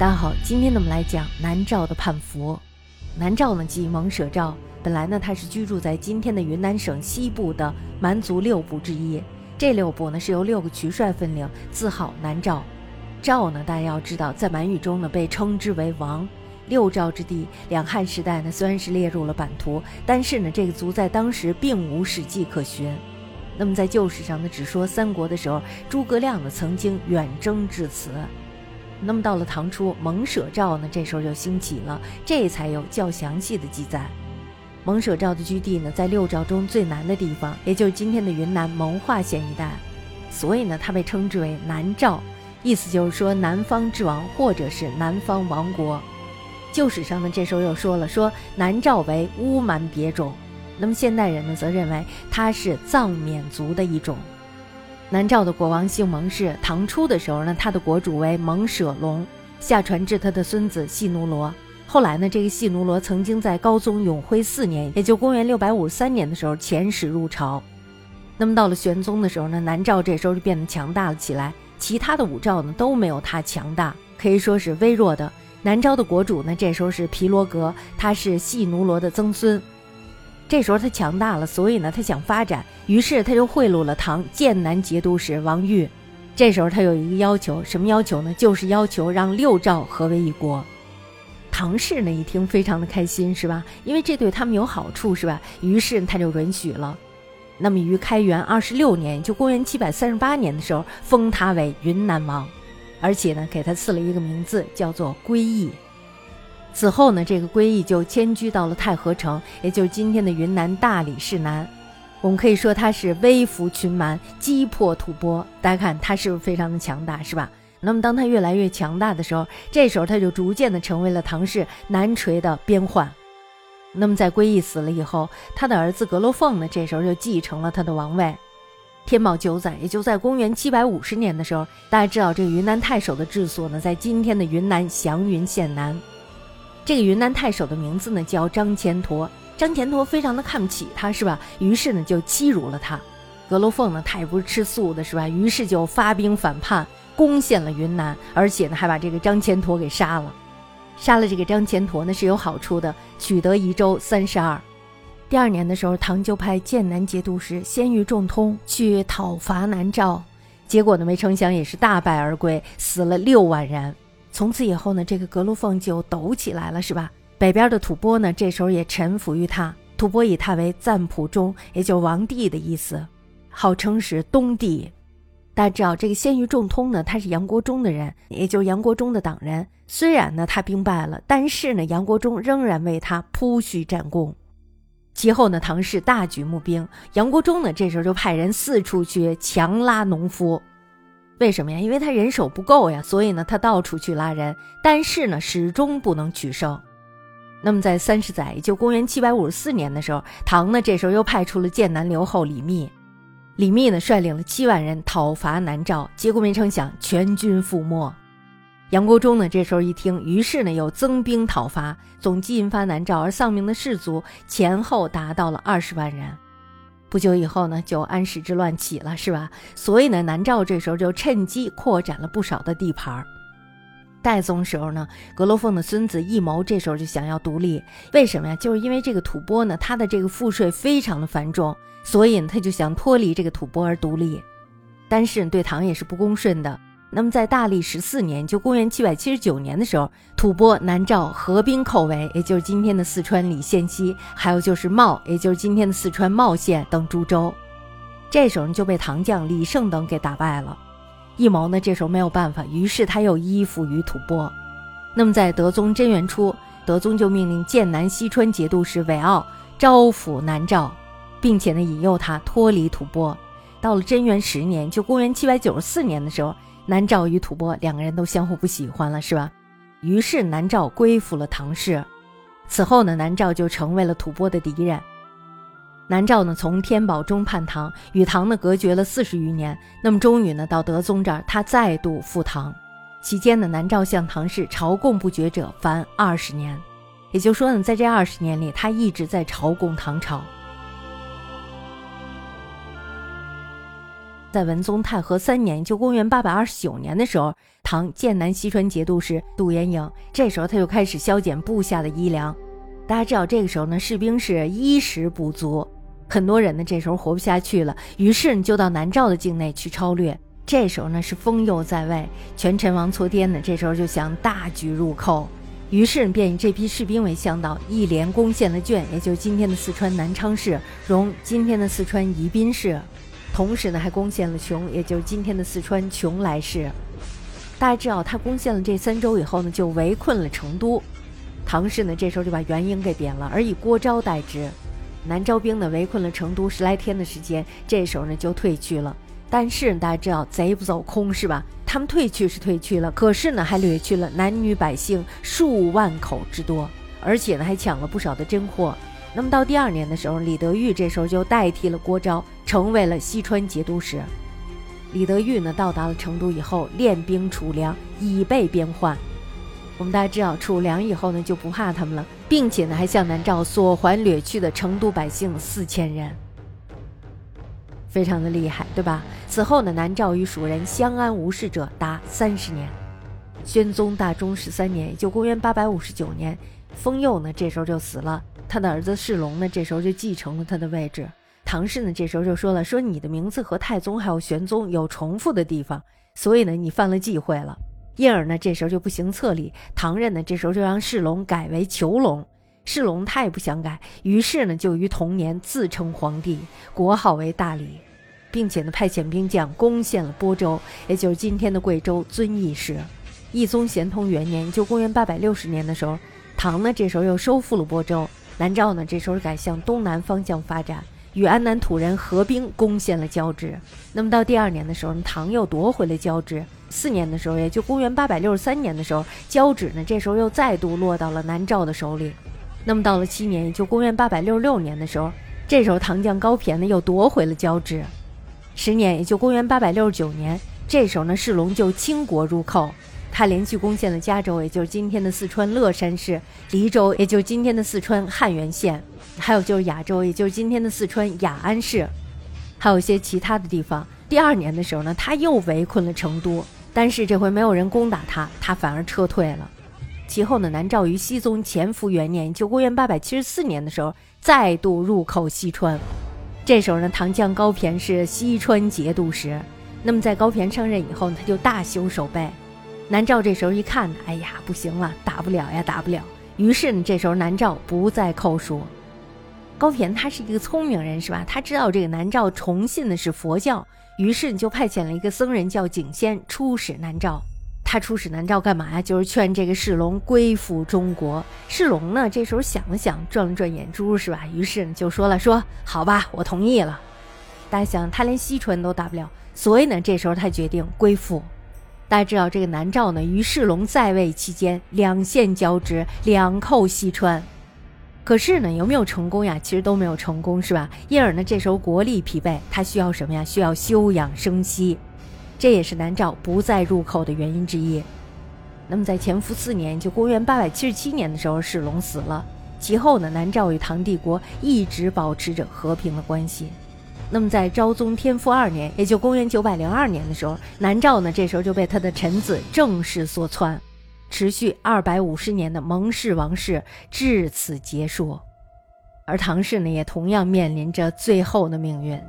大家好，今天呢我们来讲南诏的叛服。南诏呢即蒙舍诏，本来呢他是居住在今天的云南省西部的蛮族六部之一。这六部呢是由六个渠帅分领，自号南诏。诏呢大家要知道，在满语中呢被称之为王。六诏之地，两汉时代呢虽然是列入了版图，但是呢这个族在当时并无史迹可循。那么在旧史上呢只说三国的时候，诸葛亮呢曾经远征至此。那么到了唐初，蒙舍诏呢，这时候就兴起了，这才有较详细的记载。蒙舍诏的居地呢，在六诏中最南的地方，也就是今天的云南蒙化县一带，所以呢，它被称之为南诏，意思就是说南方之王，或者是南方王国。旧史上呢，这时候又说了，说南诏为乌蛮别种，那么现代人呢，则认为它是藏缅族的一种。南诏的国王姓蒙氏，唐初的时候呢，他的国主为蒙舍龙，下传至他的孙子细奴罗。后来呢，这个细奴罗曾经在高宗永徽四年，也就公元六百五十三年的时候遣使入朝。那么到了玄宗的时候呢，南诏这时候就变得强大了起来，其他的五诏呢都没有他强大，可以说是微弱的。南诏的国主呢，这时候是皮罗格，他是细奴罗的曾孙。这时候他强大了，所以呢，他想发展，于是他就贿赂了唐剑南节度使王玉。这时候他有一个要求，什么要求呢？就是要求让六诏合为一国。唐氏呢一听非常的开心，是吧？因为这对他们有好处，是吧？于是他就允许了。那么于开元二十六年，就公元七百三十八年的时候，封他为云南王，而且呢，给他赐了一个名字，叫做归义。此后呢，这个归义就迁居到了太和城，也就是今天的云南大理市南。我们可以说他是微服群蛮，击破吐蕃。大家看他是不是非常的强大，是吧？那么当他越来越强大的时候，这时候他就逐渐的成为了唐氏南陲的边患。那么在归义死了以后，他的儿子格罗凤呢，这时候就继承了他的王位。天宝九载，也就在公元七百五十年的时候，大家知道这个云南太守的治所呢，在今天的云南祥云县南。这个云南太守的名字呢叫张虔陀，张虔陀非常的看不起他，是吧？于是呢就欺辱了他。格罗凤呢他也不是吃素的，是吧？于是就发兵反叛，攻陷了云南，而且呢还把这个张虔陀给杀了。杀了这个张虔陀呢是有好处的，取得宜州三十二。第二年的时候，唐就派剑南节度使鲜于仲通去讨伐南诏，结果呢没成想也是大败而归，死了六万人。从此以后呢，这个格鲁凤就抖起来了，是吧？北边的吐蕃呢，这时候也臣服于他。吐蕃以他为赞普中，也就王帝的意思，号称是东帝。大家知道，这个鲜于仲通呢，他是杨国忠的人，也就是杨国忠的党人。虽然呢他兵败了，但是呢杨国忠仍然为他铺叙战功。其后呢，唐氏大举募兵，杨国忠呢这时候就派人四处去强拉农夫。为什么呀？因为他人手不够呀，所以呢，他到处去拉人，但是呢，始终不能取胜。那么在三十载，就公元七百五十四年的时候，唐呢这时候又派出了剑南留后李密，李密呢率领了七万人讨伐南诏，结果没成想全军覆没。杨国忠呢这时候一听，于是呢又增兵讨伐，总计引发南诏而丧命的士卒前后达到了二十万人。不久以后呢，就安史之乱起了，是吧？所以呢，南诏这时候就趁机扩展了不少的地盘儿。代宗时候呢，格罗凤的孙子义谋这时候就想要独立，为什么呀？就是因为这个吐蕃呢，他的这个赋税非常的繁重，所以呢，他就想脱离这个吐蕃而独立。但是对唐也是不公顺的。那么在大历十四年，就公元七百七十九年的时候，吐蕃南诏合兵寇围，也就是今天的四川理县西，还有就是茂，也就是今天的四川茂县等诸州，这时候就被唐将李胜等给打败了。义谋呢，这时候没有办法，于是他又依附于吐蕃。那么在德宗贞元初，德宗就命令剑南西川节度使韦傲招抚南诏，并且呢引诱他脱离吐蕃。到了贞元十年，就公元七百九十四年的时候。南诏与吐蕃两个人都相互不喜欢了，是吧？于是南诏归附了唐氏。此后呢，南诏就成为了吐蕃的敌人。南诏呢，从天宝中叛唐，与唐呢隔绝了四十余年。那么终于呢，到德宗这儿，他再度复唐。期间呢，南诏向唐氏朝贡不绝者凡二十年。也就是说呢，在这二十年里，他一直在朝贡唐朝。在文宗太和三年，就公元八百二十九年的时候，唐剑南西川节度使杜延颖，这时候他就开始削减部下的衣粮。大家知道，这个时候呢，士兵是衣食不足，很多人呢这时候活不下去了，于是呢就到南诏的境内去抄掠。这时候呢是封佑在位，权臣王错颠呢这时候就想大举入寇，于是便以这批士兵为向导，一连攻陷了卷，也就是今天的四川南昌市，融今天的四川宜宾市。同时呢，还攻陷了邛，也就是今天的四川邛崃市。大家知道，他攻陷了这三州以后呢，就围困了成都。唐氏呢，这时候就把元婴给贬了，而以郭昭代之。南诏兵呢，围困了成都十来天的时间，这时候呢就退去了。但是大家知道，贼不走空是吧？他们退去是退去了，可是呢，还掠去了男女百姓数万口之多，而且呢，还抢了不少的珍货。那么到第二年的时候，李德裕这时候就代替了郭昭，成为了西川节度使。李德裕呢，到达了成都以后，练兵储粮，以备边患。我们大家知道，储粮以后呢，就不怕他们了，并且呢，还向南诏索还掠去的成都百姓四千人，非常的厉害，对吧？此后呢，南诏与蜀人相安无事者达三十年。宣宗大中十三年，也就公元八百五十九年，封佑呢，这时候就死了。他的儿子世龙呢，这时候就继承了他的位置。唐氏呢，这时候就说了：“说你的名字和太宗还有玄宗有重复的地方，所以呢，你犯了忌讳了。”因而呢，这时候就不行册立。唐任呢，这时候就让世龙改为囚龙。世龙他也不想改，于是呢，就于同年自称皇帝，国号为大理，并且呢，派遣兵将攻陷了播州，也就是今天的贵州遵义市。懿宗咸通元年，就公元八百六十年的时候，唐呢，这时候又收复了播州。南诏呢，这时候改向东南方向发展，与安南土人合兵攻陷了交趾。那么到第二年的时候，唐又夺回了交趾。四年的时候，也就公元八百六十三年的时候，交趾呢，这时候又再度落到了南诏的手里。那么到了七年，也就公元八百六十六年的时候，这时候唐将高骈呢又夺回了交趾。十年，也就公元八百六十九年，这时候呢，世龙就倾国入寇。他连续攻陷了嘉州，也就是今天的四川乐山市；黎州，也就是今天的四川汉源县；还有就是雅州，也就是今天的四川雅安市，还有一些其他的地方。第二年的时候呢，他又围困了成都，但是这回没有人攻打他，他反而撤退了。其后呢，南诏于熙宗乾伏元年，就公元八百七十四年的时候，再度入寇西川。这时候呢，唐将高骈是西川节度使。那么在高骈上任以后，他就大修守备。南诏这时候一看，哎呀，不行了，打不了呀，打不了。于是呢，这时候南诏不再扣书。高骈他是一个聪明人，是吧？他知道这个南诏崇信的是佛教，于是就派遣了一个僧人叫景仙出使南诏。他出使南诏干嘛呀？就是劝这个世龙归附中国。世龙呢，这时候想了想，转了转眼珠，是吧？于是就说了：“说好吧，我同意了。”大家想，他连西川都打不了，所以呢，这时候他决定归附。大家知道这个南诏呢，于世龙在位期间，两线交织，两寇西川。可是呢，有没有成功呀？其实都没有成功，是吧？因而呢，这时候国力疲惫，他需要什么呀？需要休养生息，这也是南诏不再入寇的原因之一。那么在乾伏四年，就公元八百七十七年的时候，世龙死了。其后呢，南诏与唐帝国一直保持着和平的关系。那么，在昭宗天复二年，也就公元九百零二年的时候，南诏呢，这时候就被他的臣子郑氏所篡，持续二百五十年的蒙氏王室至此结束，而唐氏呢，也同样面临着最后的命运。